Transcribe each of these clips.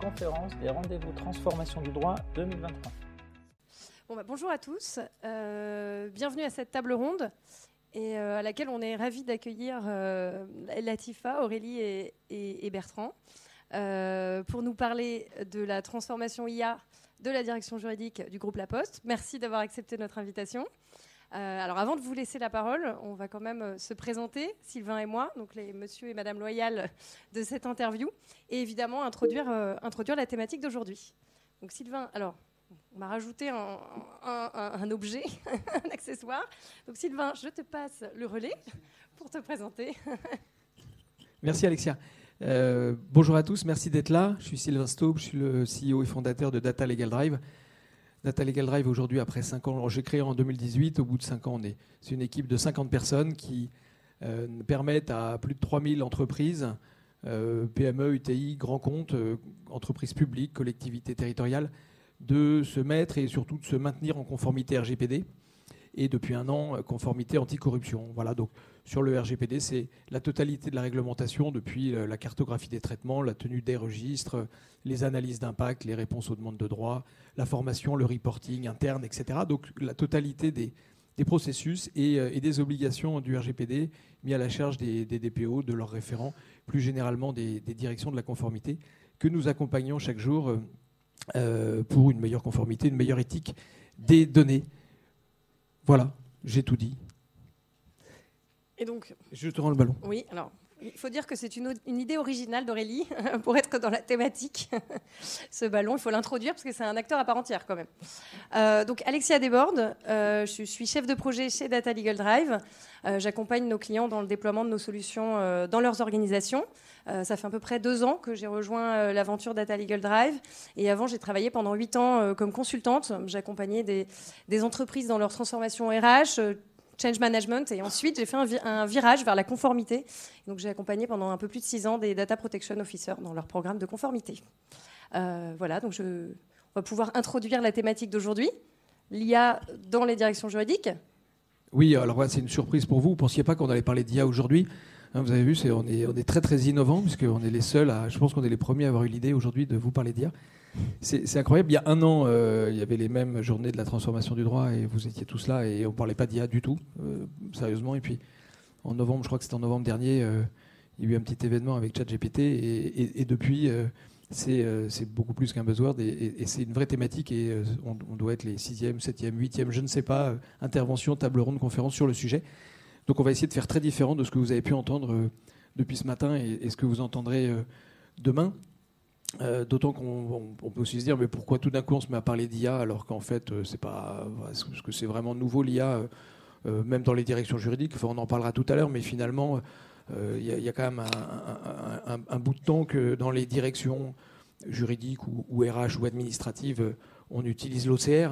conférence des rendez-vous transformation du droit 2023. Bon, bah, bonjour à tous, euh, bienvenue à cette table ronde et euh, à laquelle on est ravis d'accueillir euh, Latifa, Aurélie et, Bertrand pour nous parler de la transformation IA de la direction juridique du groupe La Poste. Merci d'avoir accepté notre invitation. Euh, alors avant de vous laisser la parole, on va quand même euh, se présenter, Sylvain et moi, donc les monsieur et madame loyal de cette interview, et évidemment introduire, euh, introduire la thématique d'aujourd'hui. Donc Sylvain, alors on m'a rajouté un, objet, un accessoire. Donc Sylvain, je te passe le relais pour te présenter. Merci Alexia. Bonjour à tous, merci d'être là. Je suis Sylvain Staub, je suis le CEO et fondateur de Data Legal Drive. Data Legal Drive aujourd'hui, après 5 ans, j'ai créé en 2018, au bout de 5 ans, on est, c'est une équipe de 50 personnes qui euh, permettent à plus de 3000 entreprises, euh, PME, UTI, grands comptes, euh, entreprises publiques, collectivités territoriales, de se mettre et surtout de se maintenir en conformité RGPD et depuis un an, conformité anticorruption. Voilà, donc sur le RGPD, c'est la totalité de la réglementation depuis euh, la cartographie des traitements, la tenue des registres, les analyses d'impact, les réponses aux demandes de droit, la formation, le reporting interne, etc. Donc la totalité des, processus et, euh, et des obligations du RGPD mis à la charge des, DPO, de leurs référents, plus généralement des, directions de la conformité, que nous accompagnons chaque jour euh, pour une meilleure conformité, une meilleure éthique des données. Voilà, j'ai tout dit. Et donc, Je te rends le ballon. oui, alors, il faut dire que c'est une, idée originale d'Aurélie pour être dans la thématique. Ce ballon, il faut l'introduire parce que c'est un acteur à part entière quand même. Euh, donc, Alexia Desbordes, euh, je suis chef de projet chez Data Legal Drive. Euh, J'accompagne nos clients dans le déploiement de nos solutions dans leurs organisations. Ça fait à peu près deux ans que j'ai rejoint l'aventure Data Legal Drive. Et avant, j'ai travaillé pendant huit ans comme consultante. J'accompagnais des, des entreprises dans leur transformation RH, change management. Et ensuite, j'ai fait un, vi- un virage vers la conformité. Donc, j'ai accompagné pendant un peu plus de six ans des Data Protection Officers dans leur programme de conformité. Euh, voilà, donc on va pouvoir introduire la thématique d'aujourd'hui. L'IA dans les directions juridiques. Oui, alors ouais, c'est une surprise pour vous. Vous ne pensiez pas qu'on allait parler d'IA aujourd'hui? Hein, Vous avez vu, c'est, on, est, on est très très innovant puisqu'on est les seuls à, je pense qu'on est les premiers à avoir eu l'idée aujourd'hui de vous parler d'IA. C'est, incroyable. Il y a un an, euh, il y avait les mêmes journées de la transformation du droit et vous étiez tous là et on ne parlait pas d'IA du tout, euh, sérieusement. Et puis en novembre, je crois que c'était en novembre dernier, euh, il y a eu un petit événement avec ChatGPT et, et, depuis, c'est, beaucoup plus qu'un buzzword et, c'est une vraie thématique et on, doit être les 6e, 7e, 8e, je ne sais pas, interventions, table ronde, conférence sur le sujet. Donc on va essayer de faire très différent de ce que vous avez pu entendre depuis ce matin et, ce que vous entendrez demain. Euh, D'autant qu'on on- on peut aussi se dire, mais pourquoi tout d'un coup on se met à parler d'IA alors qu'en fait, euh, c'est pas, parce que c'est vraiment nouveau l'IA, euh, même dans les directions juridiques. Enfin, on en parlera tout à l'heure, mais finalement, il y, a- quand même un, bout de temps que dans les directions juridiques ou, ou RH ou administratives, on utilise l'OCR.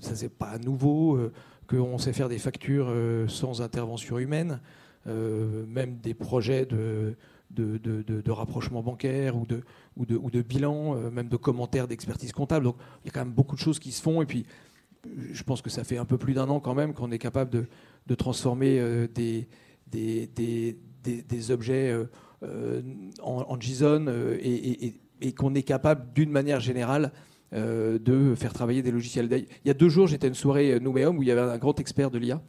Ça, c'est pas nouveau. qu'on sait faire des factures sans intervention humaine, même des projets de, de, de- de- rapprochement bancaire ou de, ou de, ou de bilan, euh, même de commentaires d'expertise comptable. Donc il y a quand même beaucoup de choses qui se font. Et puis je pense que ça fait un peu plus d'un an quand même qu'on est capable de, de transformer euh, des, des, des, des- objets euh, en, JSON et, et- et- qu'on est capable d'une manière générale de faire travailler des logiciels. Il y a deux jours, j'étais à une soirée Nouméum où il y avait un grand expert de l'IA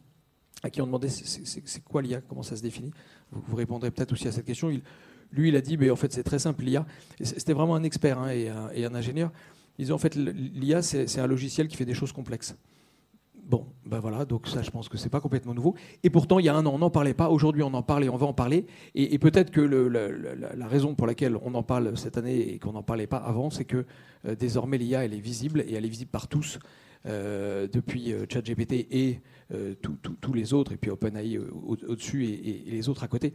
à qui on demandait c'est- quoi l'IA, comment ça se définit. Vous, répondrez peut-être aussi à cette question. Il- lui, il a dit, mais en fait, c'est très simple, l'IA. C'était vraiment un expert hein, et, un, ingénieur. Il disait, en fait, l'IA, c'est un logiciel qui fait des choses complexes. Bon, ben voilà, donc ça, je pense que c'est pas complètement nouveau. Et pourtant, il y a un an, on n'en parlait pas. Aujourd'hui, on en parle et on va en parler. Et, peut-être que la raison pour laquelle on en parle cette année et qu'on n'en parlait pas avant, c'est que euh, désormais, l'IA, elle est visible et elle est visible par tous. Euh, depuis euh, ChatGPT et euh, tous- les autres, et puis OpenAI au- au-dessus et, les autres à côté.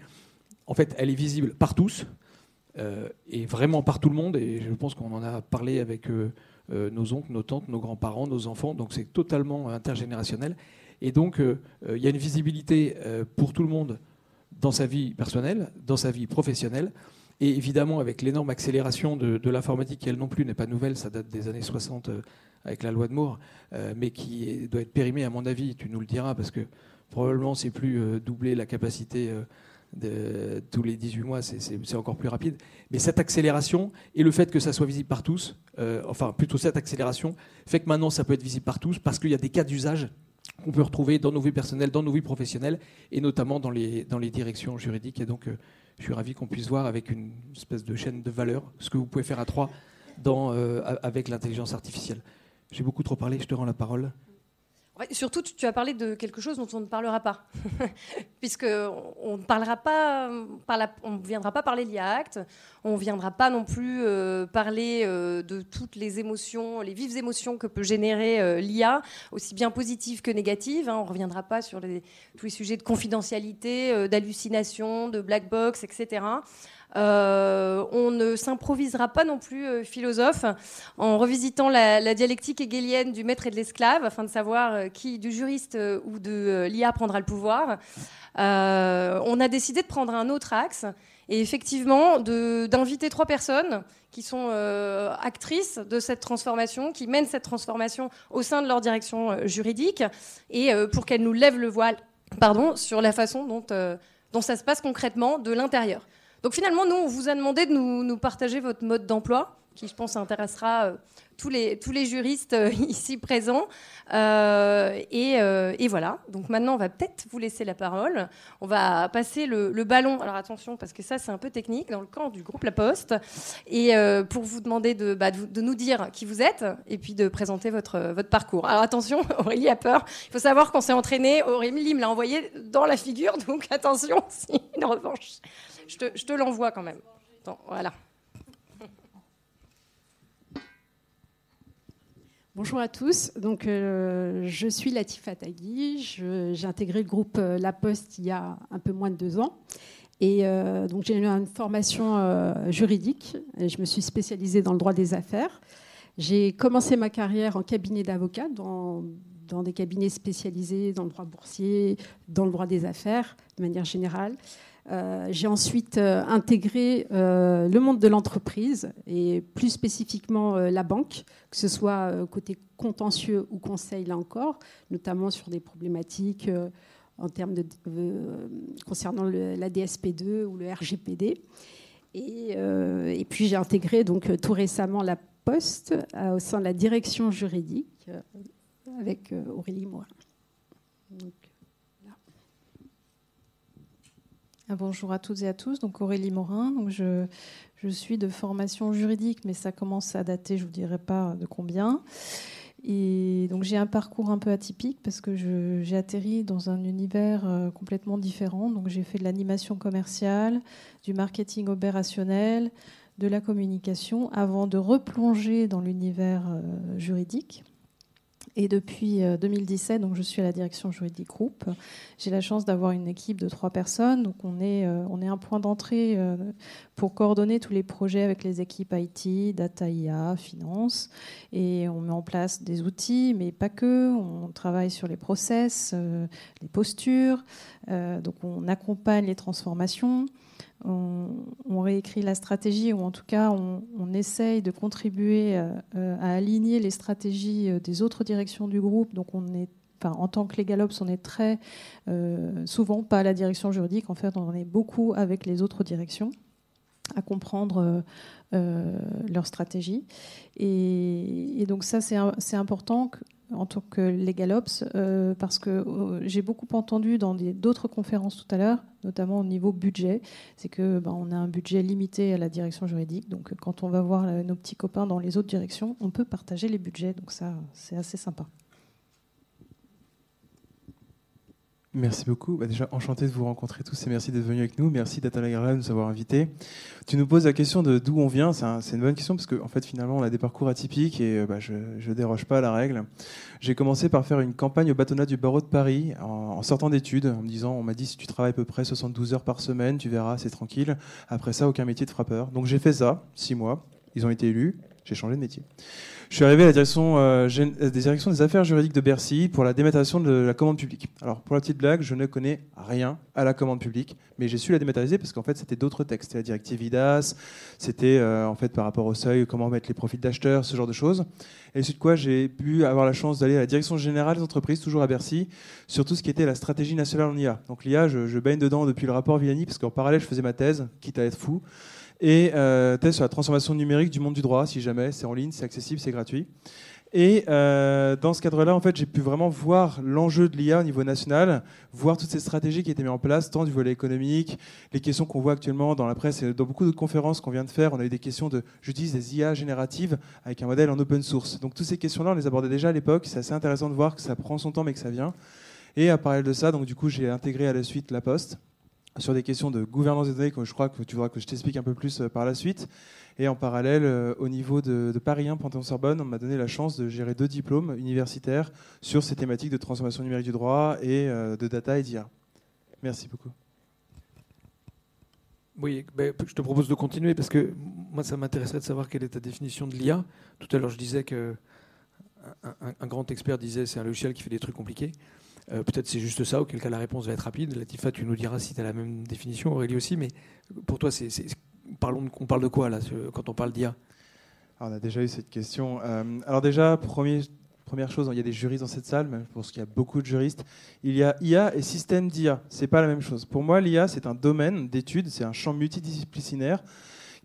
En fait, elle est visible par tous et vraiment par tout le monde. Et je pense qu'on en a parlé avec nos oncles, nos tantes, nos grands-parents, nos enfants. Donc c'est totalement intergénérationnel. Et donc il y a une visibilité pour tout le monde dans sa vie personnelle, dans sa vie professionnelle. Et évidemment, avec l'énorme accélération de, l'informatique, qui elle non plus n'est pas nouvelle, ça date des années 60 euh, avec la loi de Moore, euh, mais qui doit être périmée, à mon avis, tu nous le diras, parce que probablement c'est plus euh, doubler la capacité tous les 18 mois, c'est encore plus rapide. Mais cette accélération et le fait que ça soit visible par tous, enfin plutôt cette accélération, fait que maintenant ça peut être visible par tous parce qu'il y a des cas d'usage qu'on peut retrouver dans nos vies personnelles, dans nos vies professionnelles et notamment dans les, dans les directions juridiques. Et donc je suis ravi qu'on puisse voir avec une espèce de chaîne de valeur ce que vous pouvez faire à trois euh, avec l'intelligence artificielle. J'ai beaucoup trop parlé, je te rends la parole surtout, tu as parlé de quelque chose dont on ne parlera pas, puisque on ne parlera pas, on viendra pas parler l'IA Act, on viendra pas non plus euh, parler euh, de toutes les émotions, les vives émotions que peut générer euh, l'IA, aussi bien positives que négatives. Hein. on ne reviendra pas sur tous les sujets de confidentialité, d'hallucination, de black box, etc. Euh, on ne s'improvisera pas non plus euh, philosophe en revisitant la, dialectique hegelienne du maître et de l'esclave afin de savoir euh, qui, du juriste ou de l'IA, prendra le pouvoir. on a décidé de prendre un autre axe et effectivement d'inviter trois personnes qui sont actrices de cette transformation, qui mènent cette transformation au sein de leur direction juridique, et pour qu'elles nous lèvent le voile pardon, sur la façon dont, dont ça se passe concrètement de l'intérieur. Donc finalement, nous, on vous a demandé de nous, partager votre mode d'emploi, qui je pense intéressera euh, tous, les, tous les juristes euh, ici présents. Euh, et, voilà, donc maintenant, on va peut-être vous laisser la parole. On va passer le, ballon, alors attention, parce que ça, c'est un peu technique, dans le camp du groupe La Poste, et pour vous demander bah, de, de, nous dire qui vous êtes, et puis de présenter votre, votre parcours. Alors attention, Aurélie a peur. Il faut savoir qu'on s'est entraîné, Aurélie me l'a envoyé dans la figure, donc attention, si une revanche. Je te, l'envoie quand même. voilà. Bonjour à tous. Donc, euh, je suis Latifa Tagui. J'ai intégré le groupe euh, La Poste il y a un peu moins de deux ans. Et euh, donc, j'ai eu une formation juridique. Et je me suis spécialisée dans le droit des affaires. J'ai commencé ma carrière en cabinet d'avocat, dans des cabinets spécialisés dans le droit boursier, dans le droit des affaires, de manière générale. Euh, j'ai ensuite euh, intégré euh, le monde de l'entreprise et plus spécifiquement la banque, que ce soit côté contentieux ou conseil là encore, notamment sur des problématiques en termes concernant la DSP2 ou le RGPD. Et, puis j'ai intégré donc tout récemment la Poste au sein de la direction juridique avec Aurélie Morin. Ah, bonjour à toutes et à tous. Donc Aurélie Morin. Je, suis de formation juridique, mais ça commence à dater, je vous dirai pas de combien. Et donc j'ai un parcours un peu atypique parce que j'ai atterri dans un univers euh, complètement différent. Donc j'ai fait de l'animation commerciale, du marketing opérationnel, de la communication, avant de replonger dans l'univers euh, juridique. Et depuis 2017, euh, donc je suis à la direction juridique groupe. J'ai la chance d'avoir une équipe de trois personnes. Donc on est, euh, on est un point d'entrée euh, pour coordonner tous les projets avec les équipes IT, data IA, finance. Et on met en place des outils, mais pas que. On travaille sur les process, les postures. donc on accompagne les transformations on, réécrit la stratégie, ou en tout cas, on, essaye de contribuer euh, euh, à, aligner les stratégies euh, des autres directions du groupe. Donc, on est Enfin, en tant que LegalOps, on est très souvent pas à la direction juridique. En fait, on est beaucoup avec les autres directions à comprendre leur stratégie. Et donc ça, c'est important en tant que LegalOps, euh, parce que euh, j'ai beaucoup entendu dans d'autres conférences tout à l'heure, notamment au niveau budget, c'est que ben, on a un budget limité à la direction juridique. Donc quand on va voir nos petits copains dans les autres directions, on peut partager les budgets. Donc ça, c'est assez sympa. Merci beaucoup. Bah, déjà, enchanté de vous rencontrer tous et merci d'être venu avec nous. Merci Data de nous avoir invités. Tu nous poses la question de d'où on vient. C'est une bonne question parce qu'en en fait, finalement, on a des parcours atypiques et bah, je ne déroge pas à la règle. J'ai commencé par faire une campagne au bâtonnat du barreau de Paris en, sortant d'études, en me disant, on m'a dit, si tu travailles à peu près 72 heures par semaine, tu verras, c'est tranquille. Après ça, aucun métier de frappeur. Donc j'ai fait ça, six mois. Ils ont été élus. j'ai changé de métier. Je suis arrivé à la direction, euh, euh, des affaires juridiques de Bercy pour la dématérialisation de la commande publique. Alors, pour la petite blague, je ne connais rien à la commande publique, mais j'ai su la dématérialiser parce qu'en fait, c'était d'autres textes. C'était la directive IDAS, c'était euh, en fait par rapport au seuil, comment mettre les profils d'acheteurs, ce genre de choses. Et suite de quoi, j'ai pu avoir la chance d'aller à la direction générale des entreprises, toujours à Bercy, sur tout ce qui était la stratégie nationale en IA. Donc l'IA, je baigne dedans depuis le rapport Villani, parce qu'en parallèle, je faisais ma thèse, quitte à être fou, et euh, sur la transformation numérique du monde du droit, si jamais, c'est en ligne, c'est accessible, c'est gratuit. Et euh, dans ce cadre-là, en fait, j'ai pu vraiment voir l'enjeu de l'IA au niveau national, voir toutes ces stratégies qui étaient mises en place, tant du volet économique, les questions qu'on voit actuellement dans la presse et dans beaucoup de conférences qu'on vient de faire. On a eu des questions de, j'utilise des IA génératives avec un modèle en open source. Donc toutes ces questions-là, on les abordait déjà à l'époque. C'est assez intéressant de voir que ça prend son temps, mais que ça vient. Et à parallèle de ça, donc du coup, j'ai intégré à la suite La Poste sur des questions de gouvernance des données que je crois que tu voudras que je t'explique un peu plus euh, par la suite. Et en parallèle, euh, au niveau de, Paris 1, Panthéon-Sorbonne, on m'a donné la chance de gérer deux diplômes universitaires sur ces thématiques de transformation numérique du droit et euh, de data et d'IA. Merci beaucoup. Oui, ben, je te propose de continuer parce que moi, ça m'intéresserait de savoir quelle est ta définition de l'IA. Tout à l'heure, je disais que un, un- un grand expert disait c'est un logiciel qui fait des trucs compliqués. Euh, Peut-être c'est juste ça, auquel cas la réponse va être rapide. Latifa, tu nous diras si tu as la même définition, Aurélie aussi, mais pour toi, parlons on parle de quoi là quand on parle d'IA Alors, on a déjà eu cette question. Euh, alors déjà, première chose, il y a des juristes dans cette salle, mais je pense qu'il y a beaucoup de juristes. Il y a IA et système d'IA. C'est pas la même chose. Pour moi, l'IA, c'est un domaine d'études, c'est un champ multidisciplinaire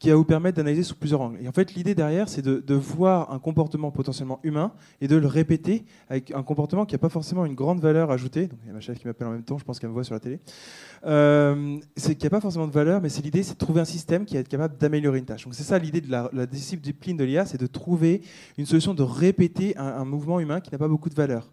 qui va vous permettre d'analyser sous plusieurs angles. Et en fait, l'idée derrière, c'est de, voir un comportement potentiellement humain et de le répéter avec un comportement qui n'a pas forcément une grande valeur ajoutée. Donc, il y a ma chef qui m'appelle en même temps, je pense qu'elle me voit sur la télé. Euh, c'est qu'il n'y a pas forcément de valeur, mais c'est l'idée, c'est de trouver un système qui va être capable d'améliorer une tâche. Donc c'est ça l'idée de la, discipline de l'IA, c'est de trouver une solution de répéter un mouvement humain qui n'a pas beaucoup de valeur.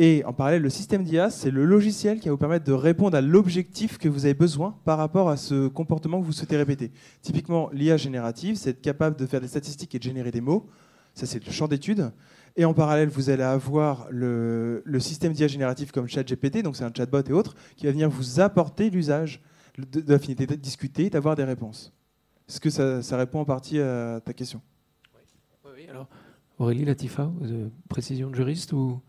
Et en parallèle, le système d'IA, c'est le logiciel qui va vous permettre de répondre à l'objectif que vous avez besoin par rapport à ce comportement que vous souhaitez répéter. Typiquement, l'IA générative, c'est être capable de faire des statistiques et de générer des mots. Ça, c'est le champ d'étude. Et en parallèle, vous allez avoir le, système d'IA génératif comme ChatGPT, donc c'est un chatbot et autres, qui va venir vous apporter l'usage de, de de discuter, d'avoir des réponses. Est-ce que ça, répond en partie à ta question? Oui, alors Aurélie, Latifa, euh, précision de juriste ou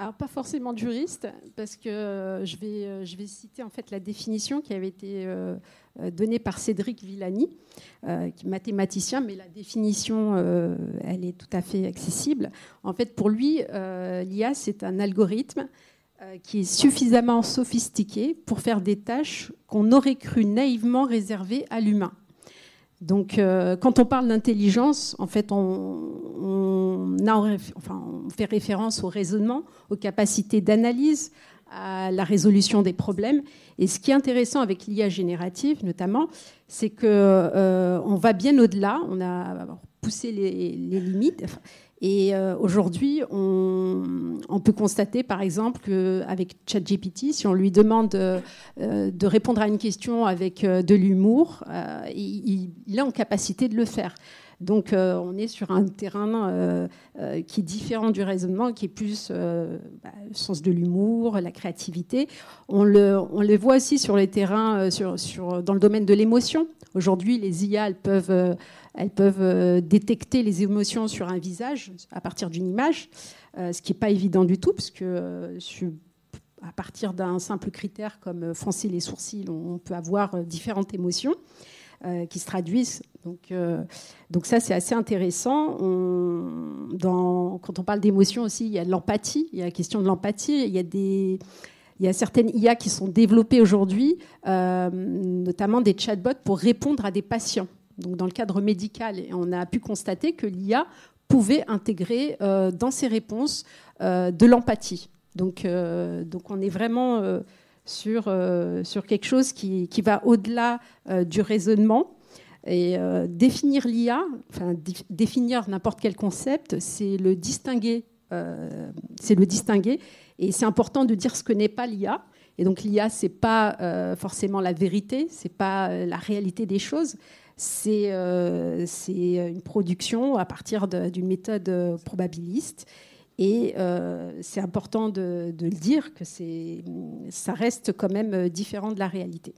Alors pas forcément de juriste, parce que euh, je vais, euh, je vais citer en fait la définition qui avait été euh, donnée par Cédric Villani, qui est mathématicien, mais la définition, elle est tout à fait accessible. En fait, pour lui, l'IA, c'est un algorithme qui est suffisamment sophistiqué pour faire des tâches qu'on aurait cru naïvement réservées à l'humain. Donc, euh, quand on parle d'intelligence, en fait, on, fait référence au raisonnement, aux capacités d'analyse, à la résolution des problèmes. Et ce qui est intéressant avec l'IA générative, notamment, c'est que euh, on va bien au-delà. On a poussé les, limites. Et euh, aujourd'hui, on, peut constater, par exemple, qu'avec ChatGPT, si on lui demande euh, euh, de répondre à une question avec de l'humour, il, il est en capacité de le faire. Donc, euh, on est sur un terrain euh, euh, qui est différent du raisonnement, qui est plus bah, le sens de l'humour, la créativité. On le, voit aussi sur les terrains, dans le domaine de l'émotion. Aujourd'hui, les IA, elles peuvent, peuvent détecter les émotions sur un visage à partir d'une image, ce qui n'est pas évident du tout, parce que à partir d'un simple critère comme froncer les sourcils, on, peut avoir différentes émotions qui se traduisent. Donc, euh, donc ça, c'est assez intéressant. Quand on parle d'émotion aussi, il y a de l'empathie, il y a la question de l'empathie, il y a des... Il y a certaines IA qui sont développées aujourd'hui, euh, notamment des chatbots pour répondre à des patients. Donc dans le cadre médical, et on a pu constater que l'IA pouvait intégrer euh, dans ses réponses euh, de l'empathie. Donc, euh, donc on est vraiment euh, sur, euh, sur quelque chose qui, qui va au-delà euh, du raisonnement. Et euh, définir l'IA, enfin dé- définir n'importe quel concept, c'est le distinguer. c'est le distinguer. Et c'est important de dire ce que n'est pas l'IA. Et donc l'IA, c'est pas forcément la vérité, c'est pas la réalité des choses. C'est une production à partir d'une méthode probabiliste. Et euh, c'est important de, de le dire que ça reste quand même euh, différent de la réalité.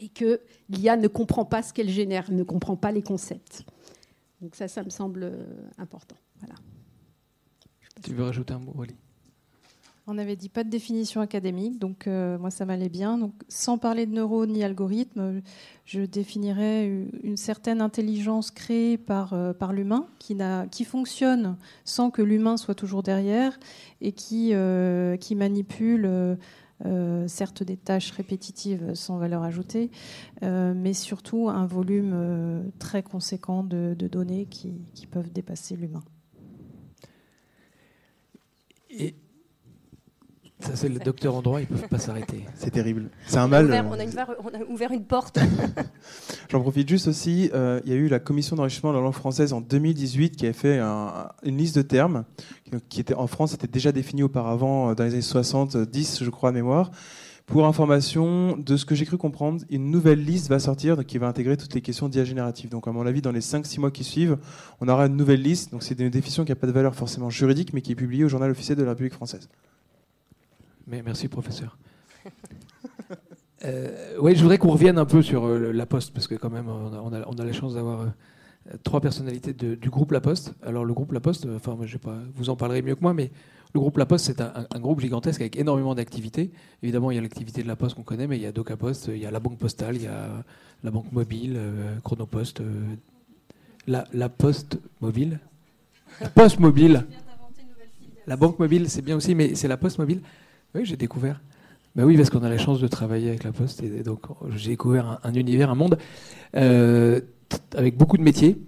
Et que l'IA ne comprend pas ce qu'elle génère, ne comprend pas les concepts. Donc ça, ça me semble important. Voilà. Tu veux rajouter un mot, Wally on n'avait dit pas de définition académique, donc euh, moi ça m'allait bien. Donc, sans parler de neurones ni algorithmes, je définirais une certaine intelligence créée par, euh, par l'humain, qui, qui fonctionne sans que l'humain soit toujours derrière et qui, euh, qui manipule certes des tâches répétitives sans valeur ajoutée, mais surtout un volume très conséquent de, de données qui, qui peuvent dépasser l'humain. Et ça, c'est le docteur en droit, ils ne peuvent pas s'arrêter. C'est terrible. C'est un mal. On a, ouvert, une, porte. J'en profite juste aussi. Euh, il y a eu la commission d'enrichissement de la langue française en 2018 qui avait fait une liste de termes qui était en France était déjà définie auparavant euh, dans les années 70, je crois, à mémoire. Pour information, de ce que j'ai cru comprendre, une nouvelle liste va sortir qui va intégrer toutes les questions diagénératives. Donc, à mon avis, dans les 5-6 mois qui suivent, on aura une nouvelle liste. Donc, c'est une définition qui n'a pas de valeur forcément juridique, mais qui est publiée au journal officiel de la République française. Mais merci, professeur. Euh, oui, je voudrais qu'on revienne un peu sur euh, La Poste, parce que quand même, on a, on a, la chance d'avoir euh, trois personnalités du groupe La Poste. Alors, le groupe La Poste, enfin, je sais pas, vous en parlerez mieux que moi, mais le groupe La Poste, c'est un, groupe gigantesque avec énormément d'activités. Évidemment, il y a l'activité de La Poste qu'on connaît, mais il y a Doca Poste, il y a la Banque Postale, il y a la Banque Mobile, Chronopost, la, la Poste Mobile, la Poste Mobile. La Banque Mobile, c'est bien aussi, mais c'est la Poste Mobile. Oui, j'ai découvert. Ben oui, parce qu'on a la chance de travailler avec la Poste, et donc j'ai découvert un, univers, un monde euh, avec beaucoup de métiers.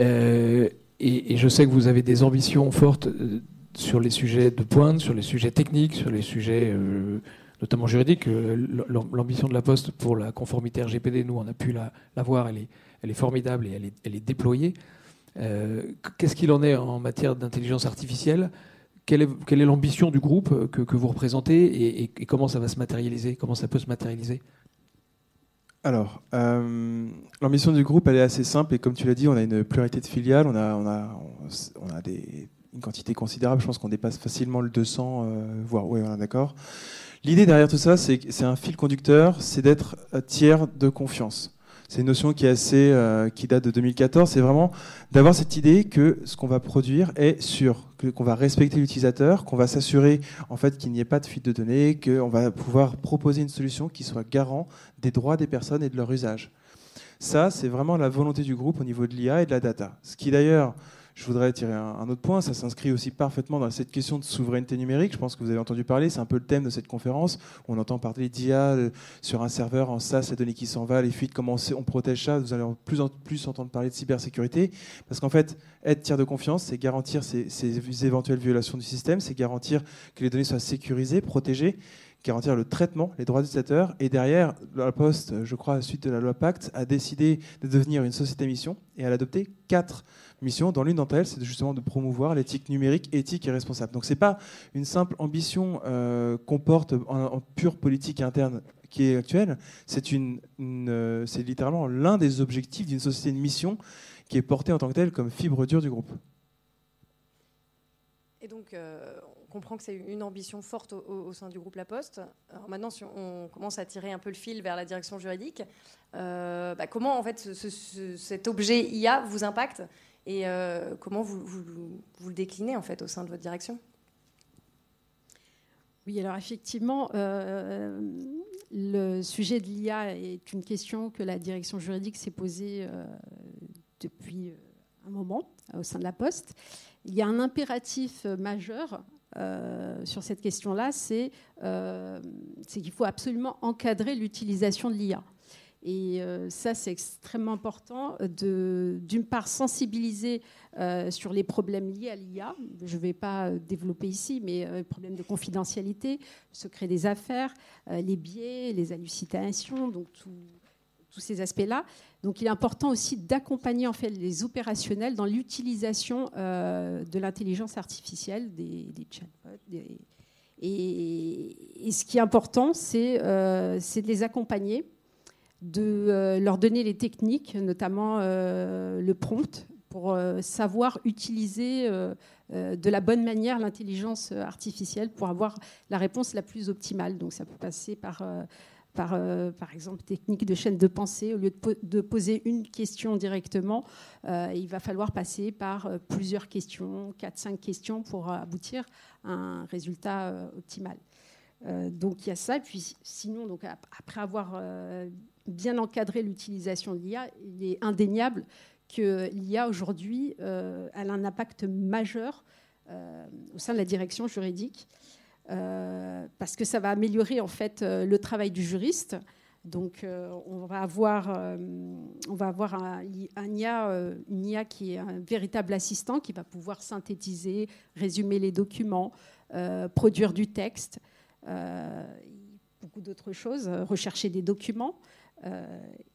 Euh, et, je sais que vous avez des ambitions fortes euh, sur les sujets de pointe, sur les sujets techniques, sur les sujets notamment juridiques. L'ambition de la Poste pour la conformité RGPD, nous, on a pu la, voir, elle est, formidable et elle est déployée. Qu'est-ce qu'il en est en matière d'intelligence artificielle? Quelle est, l'ambition du groupe euh, que, vous représentez et, comment ça va se matérialiser Comment ça peut se matérialiser? Alors, euh, l'ambition du groupe, elle est assez simple. Et comme tu l'as dit, on a une pluralité de filiales. On a, une quantité considérable. Je pense qu'on dépasse facilement le 200, euh, voire, oui, d'accord. L'idée derrière tout ça, c'est un fil conducteur, c'est d'être tiers de confiance. C'est une notion qui euh, date de 2014. C'est vraiment d'avoir cette idée que ce qu'on va produire est sûr, qu'on va respecter l'utilisateur, qu'on va s'assurer en fait qu'il n'y ait pas de fuite de données, qu'on va pouvoir proposer une solution qui soit garant des droits des personnes et de leur usage. Ça, c'est vraiment la volonté du groupe au niveau de l'IA et de la data. Ce qui d'ailleurs je voudrais tirer un, autre point, ça s'inscrit aussi parfaitement dans cette question de souveraineté numérique. Je pense que vous avez entendu parler, c'est un peu le thème de cette conférence. On entend parler d'IA euh, sur un serveur en SaaS, les données qui s'en vont, les fuites, comment on, protège ça. Vous allez en plus en plus entendre parler de cybersécurité. Parce qu'en fait, être tiers de confiance, c'est garantir ces, éventuelles violations du système, c'est garantir que les données soient sécurisées, protégées garantir le traitement, les droits des utilisateurs. Et derrière, la Poste, je crois, suite de la loi Pacte, a décidé de devenir une société mission et elle a adopté quatre Dans l'une d'entre elles, c'est justement de promouvoir l'éthique numérique, éthique et responsable. Donc c'est pas une simple ambition euh, qu'on porte en, pure politique interne qui est actuelle. C'est euh, littéralement l'un des objectifs d'une société de mission qui est portée en tant que telle comme fibre dure du groupe. Et donc, euh, on comprend que c'est une ambition forte au, sein du groupe La Poste. Maintenant, si on commence à tirer un peu le fil vers la direction juridique, bah, comment en fait cet objet IA vous impacte? Et euh, comment vous, vous, le déclinez en fait au sein de votre direction? Oui, alors effectivement, euh, le sujet de l'IA est une question que la direction juridique s'est posée euh, depuis un moment au sein de la Poste. Il y a un impératif majeur sur cette question-là, c'est qu'il faut absolument encadrer l'utilisation de l'IA. Et euh, ça, c'est extrêmement important d'une part, sensibiliser euh, sur les problèmes liés à l'IA. Je ne vais pas développer ici, mais euh, les problèmes de confidentialité, le secret des affaires, les biais, les hallucinations, donc tous ces aspects-là. Donc, il est important aussi d'accompagner en fait les opérationnels dans l'utilisation de l'intelligence artificielle, des, chatbots. Et, ce qui est important, c'est de les accompagner de euh, leur donner les techniques, notamment euh, le prompt, pour euh, savoir utiliser de la bonne manière l'intelligence artificielle pour avoir la réponse la plus optimale. Donc ça peut passer par par, par exemple, technique de chaîne de pensée. Au lieu de, poser une question directement, il va falloir passer par plusieurs questions, 4-5 questions pour aboutir à un résultat optimal. Donc il y a ça. Et puis sinon, donc, après avoir bien encadré l'utilisation de l'IA, il est indéniable que l'IA aujourd'hui, elle a un impact majeur euh, au sein de la direction juridique, euh, parce que ça va améliorer en fait euh, le travail du juriste. Donc, on va avoir, on va avoir un, IA, une IA qui est un véritable assistant qui va pouvoir synthétiser, résumer les documents, produire du texte, beaucoup d'autres choses, rechercher des documents. Euh,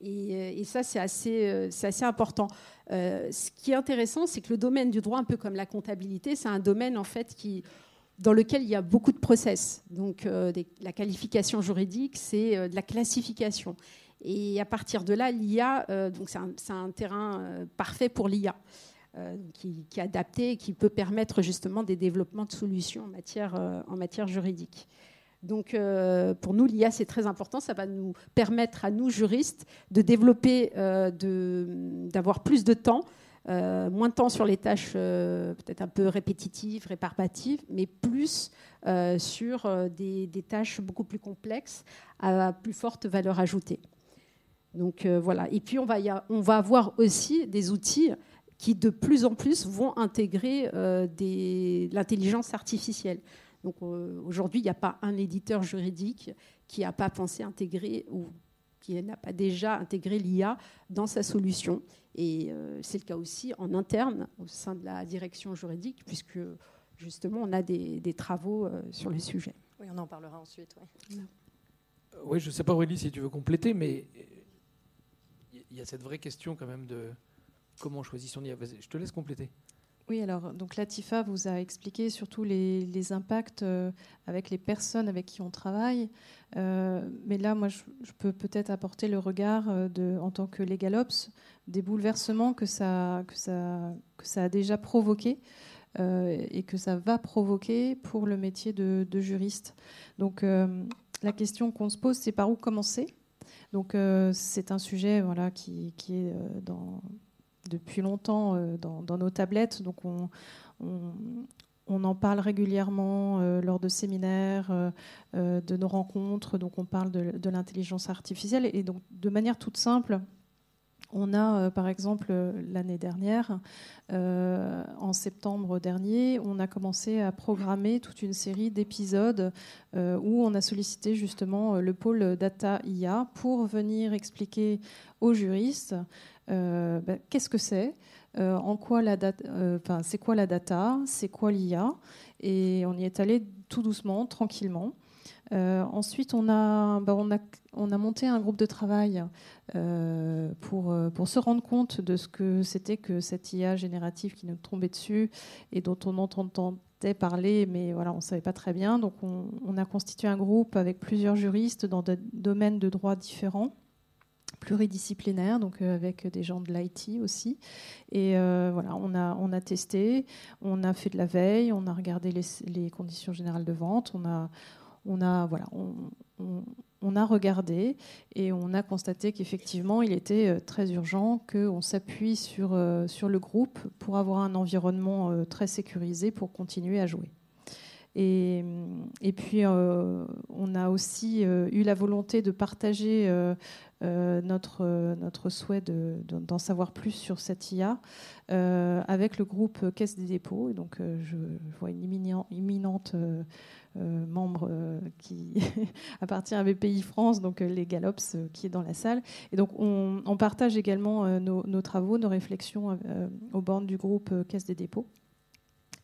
et, ça, c'est assez, euh, assez, important. Euh, ce qui est intéressant, c'est que le domaine du droit, un peu comme la comptabilité, c'est un domaine en fait qui, dans lequel il y a beaucoup de process. Donc, la qualification juridique, c'est de la classification. Et à partir de là, l'IA, donc c'est un, terrain parfait pour l'IA. qui, qui, est adapté et qui peut permettre justement des développements de solutions en matière, en matière juridique. Donc, euh, pour nous, l'IA, c'est très important. Ça va nous permettre à nous, juristes, de développer, euh, d'avoir plus de temps, euh, moins de temps sur les tâches peut-être un peu répétitives, réparbatives, mais plus sur des, tâches beaucoup plus complexes, à plus forte valeur ajoutée. Donc, voilà. Et puis, on va, on va avoir aussi des outils qui, de plus en plus, vont intégrer l'intelligence artificielle. Donc euh, aujourd'hui, il n'y a pas un éditeur juridique qui n'a pas pensé intégrer ou qui n'a pas déjà intégré l'IA dans sa solution. Et euh, c'est le cas aussi en interne au sein de la direction juridique, puisque justement, on a des, travaux euh, sur le sujet. Oui, on en parlera ensuite. Oui, je ne sais pas Aurélie si tu veux compléter, mais il y a cette vraie question quand même de comment on choisit son IA. Je te laisse compléter. Oui, alors donc Latifa vous a expliqué surtout les, impacts euh, avec les personnes avec qui on travaille. Euh, mais là, moi, je, peux peut-être apporter le regard euh, de, en tant que LegalOps des bouleversements que ça, que ça, que ça a déjà provoqué et que ça va provoquer pour le métier de, juriste. Donc, la question qu'on se pose, c'est par où commencer? Donc, c'est un sujet voilà, qui, qui est dans depuis longtemps euh, dans, nos tablettes. Donc on, en parle régulièrement euh, lors de séminaires, euh, de nos rencontres. Donc on parle de, l'intelligence artificielle. Et donc de manière toute simple, on a, par exemple, l'année dernière, en septembre dernier, on a commencé à programmer toute une série d'épisodes où on a sollicité justement le pôle Data IA pour venir expliquer aux juristes euh, ben, qu'est-ce que c'est? Euh, en quoi la data, euh, c'est quoi la data, c'est quoi l'IA, et on y est allé tout doucement, tranquillement. ensuite, on a, ben, on, a, on a monté un groupe de travail pour, pour se rendre compte de ce que c'était que cette IA générative qui nous tombait dessus et dont on entendait parler, mais voilà, on ne savait pas très bien. Donc, on, on, a constitué un groupe avec plusieurs juristes dans des domaines de droit différents pluridisciplinaire, donc euh, avec des gens de l'IT aussi. Et euh, voilà, on a, on a testé, on a fait de la veille, on a regardé les, conditions générales de vente, on a, on a, voilà, on, a regardé et on a constaté qu'effectivement, il était euh, très urgent qu'on s'appuie sur, sur le groupe pour avoir un environnement très sécurisé pour continuer à jouer. Et, et puis, on a aussi eu la volonté de partager euh, notre, notre souhait d'en savoir plus sur cette IA euh, avec le groupe Caisse des dépôts. Donc, euh, je, vois une imminente membre qui appartient à BPI France, donc les Galops, qui est dans la salle. Et donc, on, on partage également nos, nos, travaux, nos réflexions aux bornes du groupe Caisse des dépôts.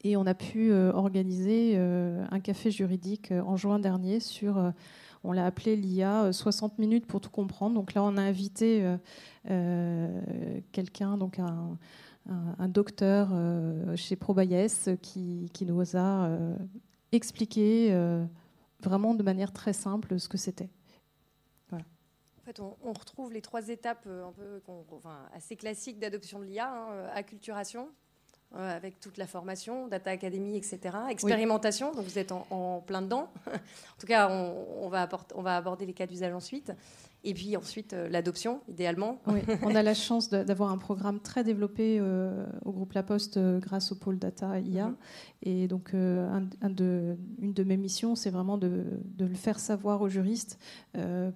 Et on a pu organiser un café juridique en juin dernier sur on l'a appelé l'IA 60 euh, minutes pour tout comprendre. Donc là, on a invité euh, euh, quelqu'un, donc un, docteur chez Probayes, qui, nous a expliqué vraiment de manière très simple ce que c'était. En fait, on, retrouve les trois étapes assez classiques d'adoption de l'IA, hein, acculturation, euh, avec toute la formation, Data Academy, etc. Expérimentation, donc vous êtes en, plein dedans. en tout cas, on, va on va aborder les cas d'usage ensuite. Et puis ensuite, euh, l'adoption, idéalement. Oui, on a la chance d'avoir un programme très développé euh, au groupe La Poste euh, grâce au pôle data IA. Mhm. Et donc, un, de, une de mes missions, c'est vraiment de, de, le faire savoir aux juristes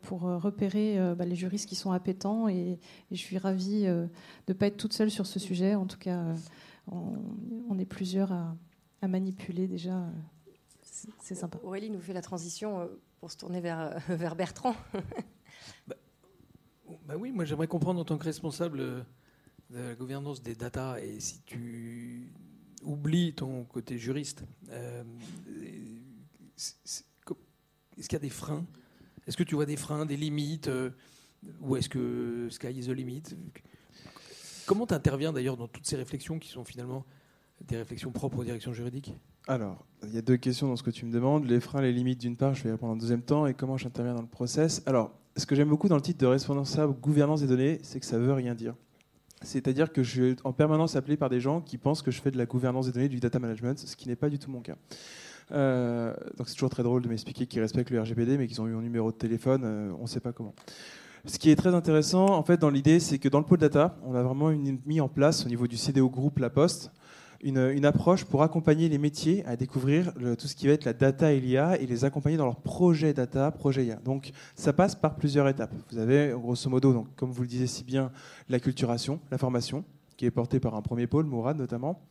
pour repérer bah, les juristes qui sont appétents. Et, je suis ravie de ne pas être toute seule sur ce sujet. En tout cas, on, est plusieurs à, à manipuler déjà. C'est sympa. Aurélie nous fait la transition pour se tourner vers, vers Bertrand. Bah, bah, oui, moi j'aimerais comprendre en tant que responsable de la gouvernance des data et si tu oublies ton côté juriste, euh, est-ce qu'il y a des freins? Est-ce que tu vois des freins, des limites euh, Ou est-ce que sky is the limit? Comment tu interviens d'ailleurs dans toutes ces réflexions qui sont finalement des réflexions propres aux directions juridiques? Alors, il y a deux questions dans ce que tu me demandes. Les freins, les limites d'une part, je vais répondre en deuxième temps, et comment j'interviens dans le process? Alors, ce que j'aime beaucoup dans le titre de responsable gouvernance des données, c'est que ça veut rien dire. C'est-à-dire que je suis en permanence appelé par des gens qui pensent que je fais de la gouvernance des données, du data management, ce qui n'est pas du tout mon cas. Euh, donc c'est toujours très drôle de m'expliquer qu'ils respectent le RGPD, mais qu'ils ont eu un numéro de téléphone, euh, on ne sait pas comment. Ce qui est très intéressant, en fait, dans l'idée, c'est que dans le pôle data, on a vraiment mis en place au niveau du CDO groupe La Poste une, approche pour accompagner les métiers à découvrir tout ce qui va être la data et l'IA et les accompagner dans leur projet data, projet IA. Donc ça passe par plusieurs étapes. Vous avez grosso modo, donc, comme vous le disiez si bien, la culturation, la formation, qui est portée par un premier pôle, Mourad notamment.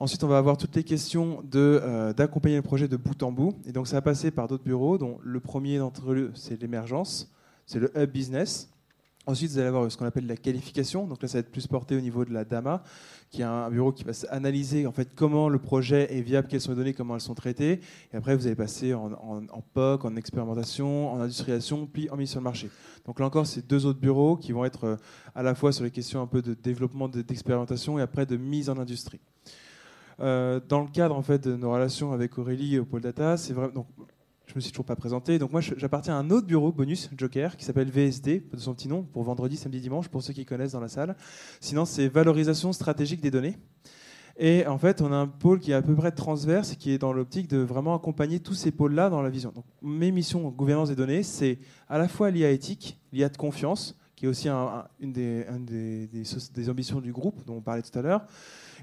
Ensuite, on va avoir toutes les questions euh, d'accompagner le projet de bout en bout. Et donc ça va passer par d'autres bureaux, dont le premier d'entre eux, c'est l'émergence, c'est le hub business. Ensuite, vous allez avoir ce qu'on appelle la qualification. Donc là, ça va être plus porté au niveau de la DAMA, qui est un bureau qui va analyser en fait comment le projet est viable, quelles sont les données, comment elles sont traitées. Et après, vous allez passer en, POC, en expérimentation, en industrialisation, puis en mise sur le marché. Donc là encore, c'est deux autres bureaux qui vont être euh, à la fois sur les questions un peu de développement, d'expérimentation et après de mise en industrie. Euh, dans le cadre en fait de nos relations avec Aurélie au pôle data, c'est vraiment je me suis toujours pas présenté. Donc moi, j'appartiens à un autre bureau bonus Joker qui s'appelle VSD, de son petit nom, pour vendredi, samedi, dimanche, pour ceux qui connaissent dans la salle. Sinon, c'est valorisation stratégique des données. Et en fait, on a un pôle qui est à peu près transverse et qui est dans l'optique de vraiment accompagner tous ces pôles-là dans la vision. Donc, mes missions en gouvernance des données, c'est à la fois l'IA éthique, l'IA de confiance, qui est aussi une des, des, ambitions du groupe dont on parlait tout à l'heure.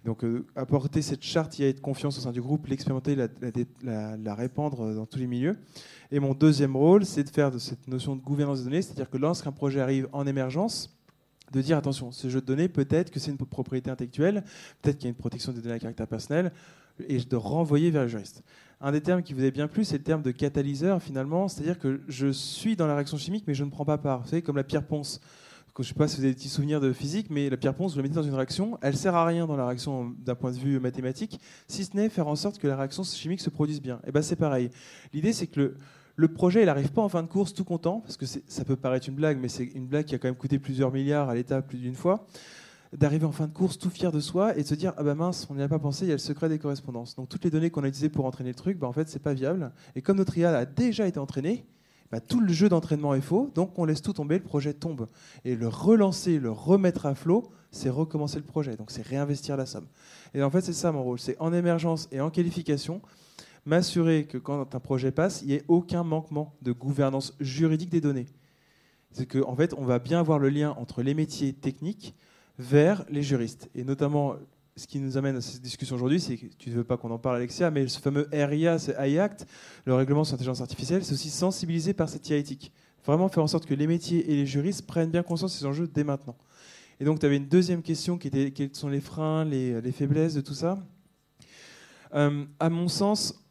Donc euh, apporter cette charte IA de confiance au sein du groupe, l'expérimenter, la, répandre dans tous les milieux. Et mon deuxième rôle, c'est de faire de cette notion de gouvernance des données, c'est-à-dire que lorsqu'un projet arrive en émergence, de dire attention, ce jeu de données, peut-être que c'est une propriété intellectuelle, peut-être qu'il y a une protection des données à caractère personnel, et de renvoyer vers le juriste. Un des termes qui vous est bien plu, c'est le terme de catalyseur, finalement, c'est-à-dire que je suis dans la réaction chimique, mais je ne prends pas part. Vous savez, comme la pierre ponce. Je ne sais pas si vous avez des petits souvenirs de physique, mais la pierre ponce, vous la mettez dans une réaction, elle sert à rien dans la réaction d'un point de vue mathématique, si ce n'est faire en sorte que la réaction chimique se produise bien. Et ben c'est pareil. L'idée, c'est que le, le projet, il n'arrive pas en fin de course tout content, parce que ça peut paraître une blague, mais c'est une blague qui a quand même coûté plusieurs milliards à l'État plus d'une fois d'arriver en fin de course tout fier de soi et de se dire ah bah mince on n'y a pas pensé il y a le secret des correspondances. Donc toutes les données qu'on a utilisées pour entraîner le truc bah en fait c'est pas viable. Et comme notre IA a déjà été entraîné bah, tout le jeu d'entraînement est faux donc on laisse tout tomber le projet tombe. Et le relancer le remettre à flot c'est recommencer le projet. Donc c'est réinvestir la somme. Et en fait c'est ça mon rôle. C'est en émergence et en qualification m'assurer que quand un projet passe il n'y ait aucun manquement de gouvernance juridique des données. C'est qu'en en fait on va bien avoir le lien entre les métiers techniques vers les juristes. Et notamment, ce qui nous amène à cette discussion aujourd'hui, c'est que tu ne veux pas qu'on en parle, Alexia, mais ce fameux RIA, ce Act, le règlement sur l'intelligence artificielle, c'est aussi sensibilisé par cette IA éthique. Vraiment faire en sorte que les métiers et les juristes prennent bien conscience de ces enjeux dès maintenant. Et donc, tu avais une deuxième question qui était quels sont les freins, les, faiblesses de tout ça? Euh, à mon sens,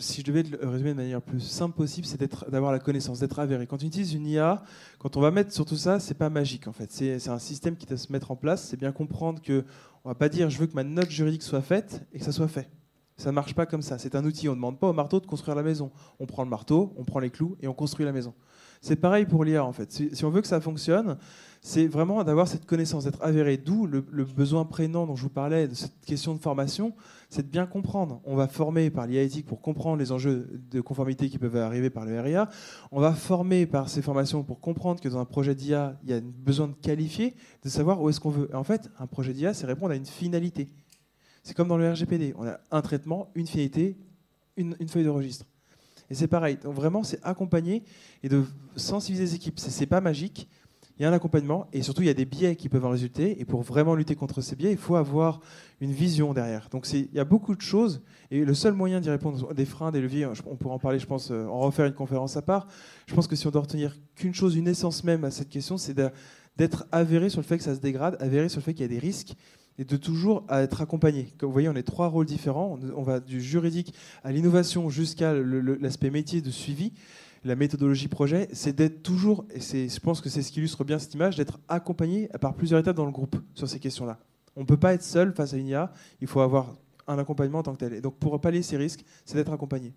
si je devais le résumer de manière plus simple possible, c'est d'avoir la connaissance, d'être avéré. Quand on utilise une IA, quand on va mettre sur tout ça, c'est pas magique en fait. C'est un système qui doit se mettre en place. C'est bien comprendre que on va pas dire je veux que ma note juridique soit faite et que ça soit fait. Ça ne marche pas comme ça. C'est un outil. On ne demande pas au marteau de construire la maison. On prend le marteau, on prend les clous et on construit la maison. C'est pareil pour l'IA en fait. Si, on veut que ça fonctionne, c'est vraiment d'avoir cette connaissance, d'être avéré. D'où le, besoin prégnant dont je vous parlais, de cette question de formation, c'est de bien comprendre. On va former par l'IA éthique pour comprendre les enjeux de conformité qui peuvent arriver par le RIA. On va former par ces formations pour comprendre que dans un projet d'IA, il y a besoin de qualifier, de savoir où est-ce qu'on veut. en fait, un projet d'IA, c'est répondre à une finalité. C'est comme dans le RGPD. On a un traitement, une finalité, une, une feuille de registre. Et c'est pareil. Donc vraiment, c'est accompagner et de sensibiliser les équipes. C'est pas magique. Il y a un accompagnement et surtout il y a des biais qui peuvent en résulter. Et pour vraiment lutter contre ces biais, il faut avoir une vision derrière. Donc il y a beaucoup de choses et le seul moyen d'y répondre, des freins, des leviers, on pourra en parler, je pense, euh, en refaire une conférence à part. Je pense que si on doit retenir qu'une chose, une essence même à cette question, c'est d'être avéré sur le fait que ça se dégrade, avéré sur le fait qu'il y a des risques et de toujours être accompagné. Comme vous voyez, on est trois rôles différents. On va du juridique à l'innovation jusqu'à l'aspect métier de suivi la méthodologie projet, c'est d'être toujours, et je pense que c'est ce qui illustre bien cette image, d'être accompagné par plusieurs étapes dans le groupe sur ces questions-là. On ne peut pas être seul face à une IA, il faut avoir un accompagnement en tant que tel. Et donc pour pallier ces risques, c'est d'être accompagné.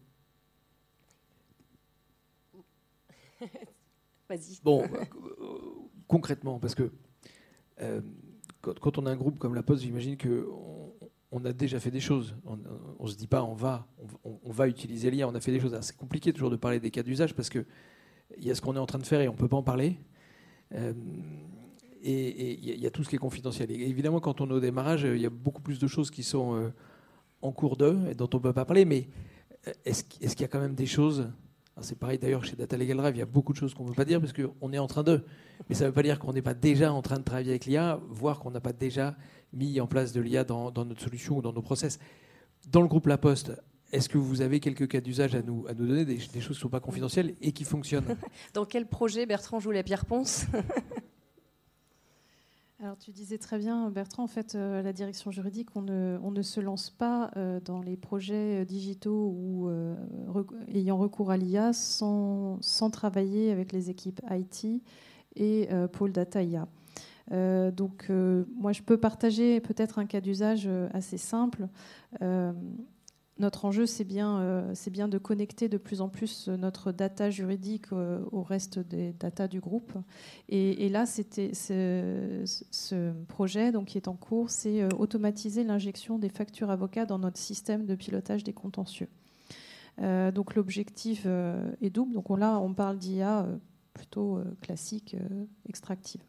Vas-y. Bon, euh, concrètement, parce que euh, quand, on a un groupe comme La Poste, j'imagine que on a déjà fait des choses. On ne se dit pas on va, on, va utiliser l'IA, on a fait des choses. C'est compliqué toujours de parler des cas d'usage parce qu'il y a ce qu'on est en train de faire et on ne peut pas en parler. Euh, et il y, a tout ce qui est confidentiel. Évidemment, quand on est au démarrage, il y a beaucoup plus de choses qui sont euh, en cours d'eux et dont on ne peut pas parler. Mais euh, est-ce qu'il y a quand même des choses c'est pareil d'ailleurs chez Data Legal Drive, il y a beaucoup de choses qu'on ne peut pas dire parce qu'on est en train de. Mais ça ne veut pas dire qu'on n'est pas déjà en train de travailler avec l'IA, voire qu'on n'a pas déjà mis en place de l'IA dans, notre solution ou dans nos process. Dans le groupe La Poste, est-ce que vous avez quelques cas d'usage à nous, à nous donner, des, choses qui ne sont pas confidentielles et qui fonctionnent? Dans quel projet Bertrand joue la pierre ponce? Alors tu disais très bien, Bertrand, en fait, euh, la direction juridique, on ne, se lance pas euh, dans les projets euh, digitaux ou ayant recours à l'IA sans, sans, travailler avec les équipes IT et pôle data IA. Donc, moi, je peux partager peut-être un cas d'usage assez simple. Notre enjeu, c'est bien, c'est bien de connecter de plus en plus notre data juridique au reste des data du groupe. Et, là, c'était ce, ce, projet donc, qui est en cours, c'est automatiser l'injection des factures avocats dans notre système de pilotage des contentieux. donc l'objectif est double. Donc là, on parle d'IA plutôt classique, extractive.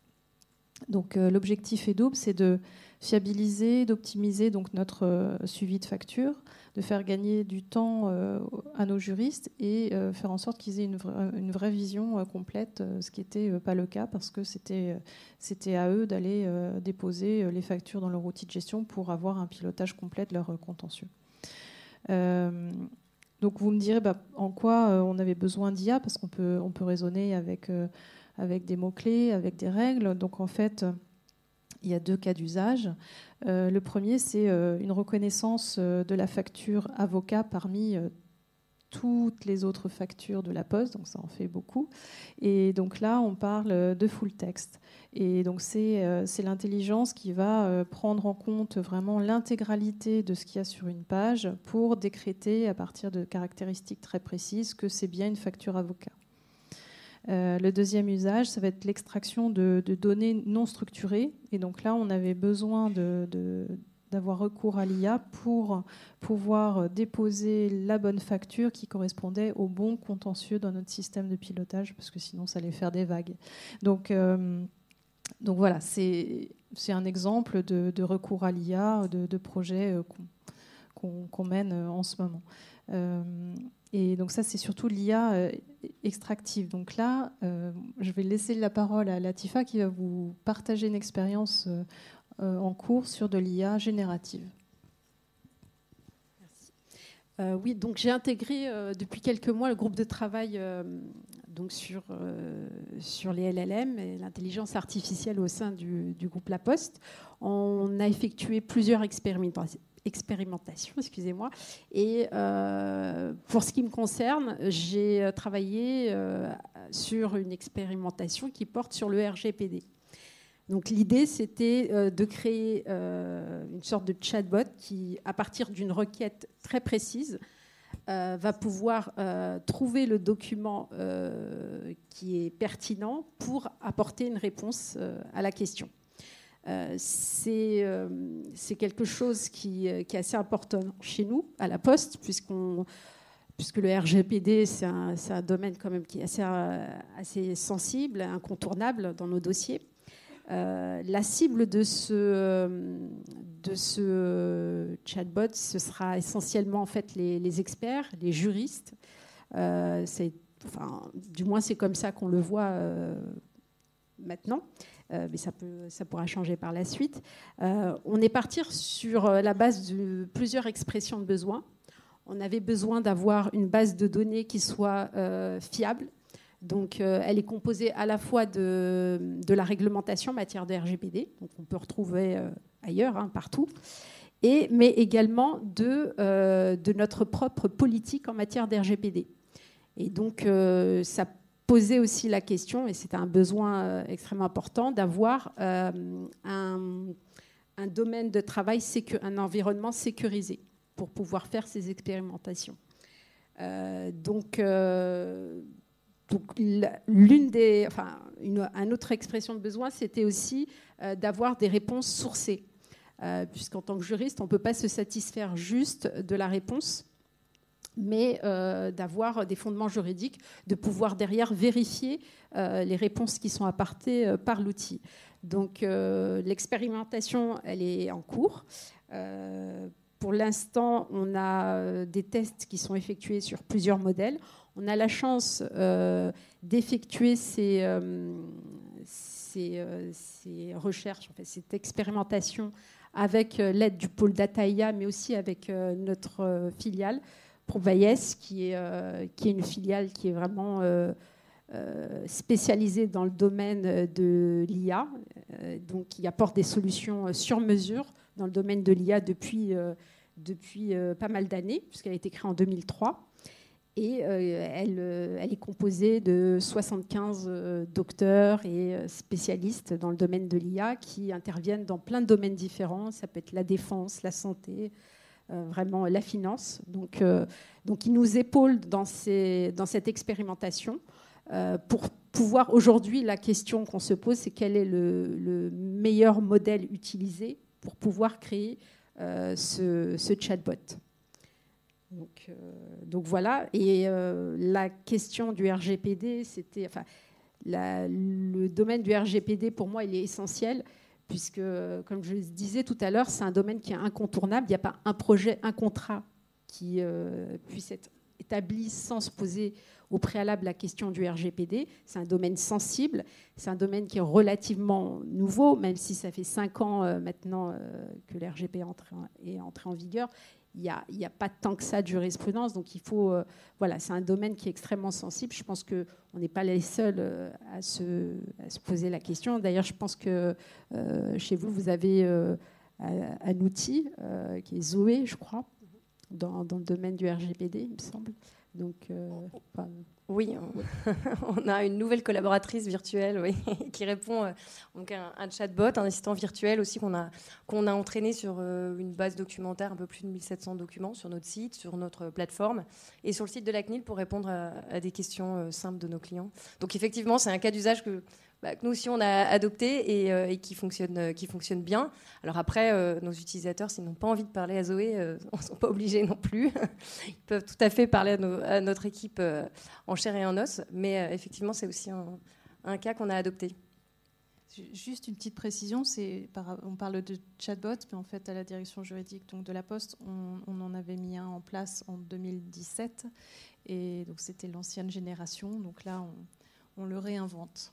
Donc euh, l'objectif est double, c'est de fiabiliser, d'optimiser donc notre euh, suivi de facture, de faire gagner du temps euh, à nos juristes et faire en sorte qu'ils aient une, vraie, vision complète, ce qui n'était pas le cas parce que c'était c'était à eux d'aller déposer les factures dans leur outil de gestion pour avoir un pilotage complet de leur contentieux. donc vous me direz bah, en quoi on avait besoin d'IA parce qu'on peut on peut raisonner avec avec des mots-clés, avec des règles. Donc en fait, il y a deux cas d'usage. Euh, le premier, c'est euh, une reconnaissance euh, de la facture avocat parmi toutes les autres factures de la poste, donc ça en fait beaucoup. Et donc là, on parle de full text. Et donc c'est l'intelligence qui va prendre en compte vraiment l'intégralité de ce qu'il y a sur une page pour décréter à partir de caractéristiques très précises que c'est bien une facture avocat. Euh, le deuxième usage, ça va être l'extraction de, données non structurées. Et donc là, on avait besoin d'avoir recours à l'IA pour pouvoir déposer la bonne facture qui correspondait au bon contentieux dans notre système de pilotage, parce que sinon, ça allait faire des vagues. Donc, euh, voilà, c'est un exemple de, recours à l'IA, de, projet euh, qu'on mène en ce moment. Et donc ça, c'est surtout l'IA euh, extractive. Donc là, euh, je vais laisser la parole à Latifa qui va vous partager une expérience euh, en cours sur de l'IA générative. Merci. oui, donc j'ai intégré depuis quelques mois le groupe de travail donc sur, sur les LLM et l'intelligence artificielle au sein du, du, groupe La Poste. On a effectué plusieurs expérimentations expérimentation, excusez-moi. Et euh, pour ce qui me concerne, j'ai travaillé euh, sur une expérimentation qui porte sur le RGPD. Donc l'idée, c'était euh, de créer une sorte de chatbot qui, à partir d'une requête très précise, va pouvoir trouver le document qui est pertinent pour apporter une réponse à la question. Euh, euh, c'est quelque chose qui, euh, qui, est assez important chez nous, à la Poste, puisque le RGPD, c'est un, domaine quand même qui est assez, sensible, incontournable dans nos dossiers. la cible de ce, chatbot, ce sera essentiellement en fait les, experts, les juristes. du moins, c'est comme ça qu'on le voit maintenant. mais ça, pourra changer par la suite. on est parti sur la base de plusieurs expressions de besoins on avait besoin d'avoir une base de données qui soit euh, fiable. Donc, euh, elle est composée à la fois de, la réglementation en matière de RGPD, donc on peut retrouver euh, ailleurs, hein, partout, mais également de, de notre propre politique en matière de RGPD. Et donc, ça posait aussi la question, et c'était un besoin extrêmement important, d'avoir un, un, domaine de travail, un environnement sécurisé pour pouvoir faire ces expérimentations. Euh, donc, euh, l'une des, enfin, une, autre expression de besoin, c'était aussi euh, d'avoir des réponses sourcées, puisqu'en tant que juriste, on ne peut pas se satisfaire juste de la réponse, mais d'avoir des fondements juridiques, de pouvoir derrière vérifier les réponses qui sont apportées par l'outil. Donc, l'expérimentation, elle est en cours pour l'instant, on a euh, des tests qui sont effectués sur plusieurs modèles. On a la chance euh, d'effectuer ces, euh, recherches, cette expérimentation avec l'aide du pôle Dataia, mais aussi avec notre filiale Probayes, qui est, qui est une filiale qui est vraiment spécialisée dans le domaine de l'IA, donc qui apporte des solutions sur mesure dans le domaine de l'IA depuis euh, pas mal d'années, puisqu'elle a été créée en 2003. Et euh, elle, euh, elle, est composée de 75 docteurs et spécialistes dans le domaine de l'IA qui interviennent dans plein de domaines différents. Ça peut être la défense, la santé, vraiment la finance. Donc, donc ils nous épaulent dans, ces, dans cette expérimentation. pour pouvoir aujourd'hui, la question qu'on se pose, c'est quel est le, le, meilleur modèle utilisé pour pouvoir créer euh, ce, chatbot. Donc, euh, donc, voilà. Et euh, la question du RGPD, c'était, enfin, le domaine du RGPD pour moi, il est essentiel puisque, comme je le disais tout à l'heure, c'est un domaine qui est incontournable. Il n'y a pas un projet, un contrat qui puisse être établi sans se poser au préalable la question du RGPD. C'est un domaine sensible, c'est un domaine qui est relativement nouveau, même si ça fait cinq ans euh, maintenant euh, que le RGPD est entré, en vigueur. Il n'y a, pas tant que ça de jurisprudence, donc il faut. Euh, voilà, c'est un domaine qui est extrêmement sensible. Je pense qu'on n'est pas les seuls à se, se, poser la question. D'ailleurs, je pense que chez vous, vous avez un outil qui est Zoé, je crois, dans, dans, le domaine du RGPD, il me semble. Donc, euh, oui, on, a une nouvelle collaboratrice virtuelle oui, qui répond euh, donc un, un, chatbot, un assistant virtuel aussi qu'on a, qu'on a entraîné sur euh, une base documentaire, un peu plus de 1700 documents sur notre site, sur notre plateforme et sur le site de la CNIL pour répondre à, à des questions simples de nos clients. Donc effectivement, c'est un cas d'usage que bah, que nous aussi on a adopté et, euh, qui, fonctionne, euh, qui fonctionne bien. Alors après, euh, nos utilisateurs, s'ils n'ont pas envie de parler à Zoé, on ne sont pas obligés non plus. Ils peuvent tout à fait parler à, notre équipe en chair et en os, mais effectivement, c'est aussi un, cas qu'on a adopté. Juste une petite précision, on parle de chatbot, mais en fait à la direction juridique de la Poste, on, en avait mis un en place en 2017, et donc c'était l'ancienne génération. Donc là, on le réinvente.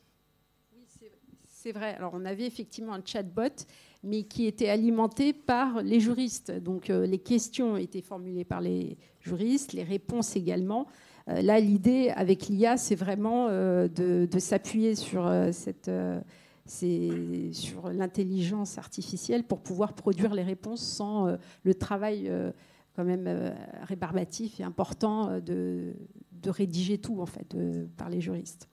C'est vrai. Alors, on avait effectivement un chatbot, mais qui était alimenté par les juristes. Donc, euh, les questions étaient formulées par les juristes, les réponses également. Euh, là, l'idée avec l'IA, c'est vraiment euh, de, s'appuyer sur cette sur l'intelligence artificielle pour pouvoir produire les réponses sans le travail quand même rébarbatif et important de, de, rédiger tout en fait par les juristes.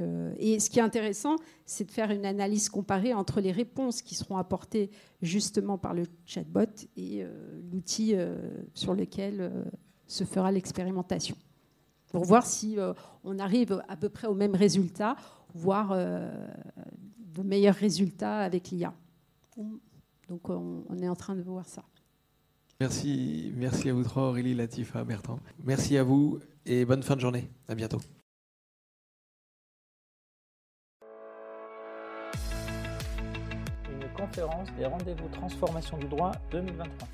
Euh, et ce qui est intéressant, c'est de faire une analyse comparée entre les réponses qui seront apportées justement par le chatbot et euh, l'outil euh, sur lequel se fera l'expérimentation. Pour voir si on arrive à peu près au même résultat, voire de meilleurs résultats avec l'IA. Donc on, est en train de voir ça. Merci, merci à vous trois, Aurélie, Latifa, Bertrand. Merci à vous et bonne fin de journée. À bientôt. Conférence des rendez-vous transformation du droit 2023.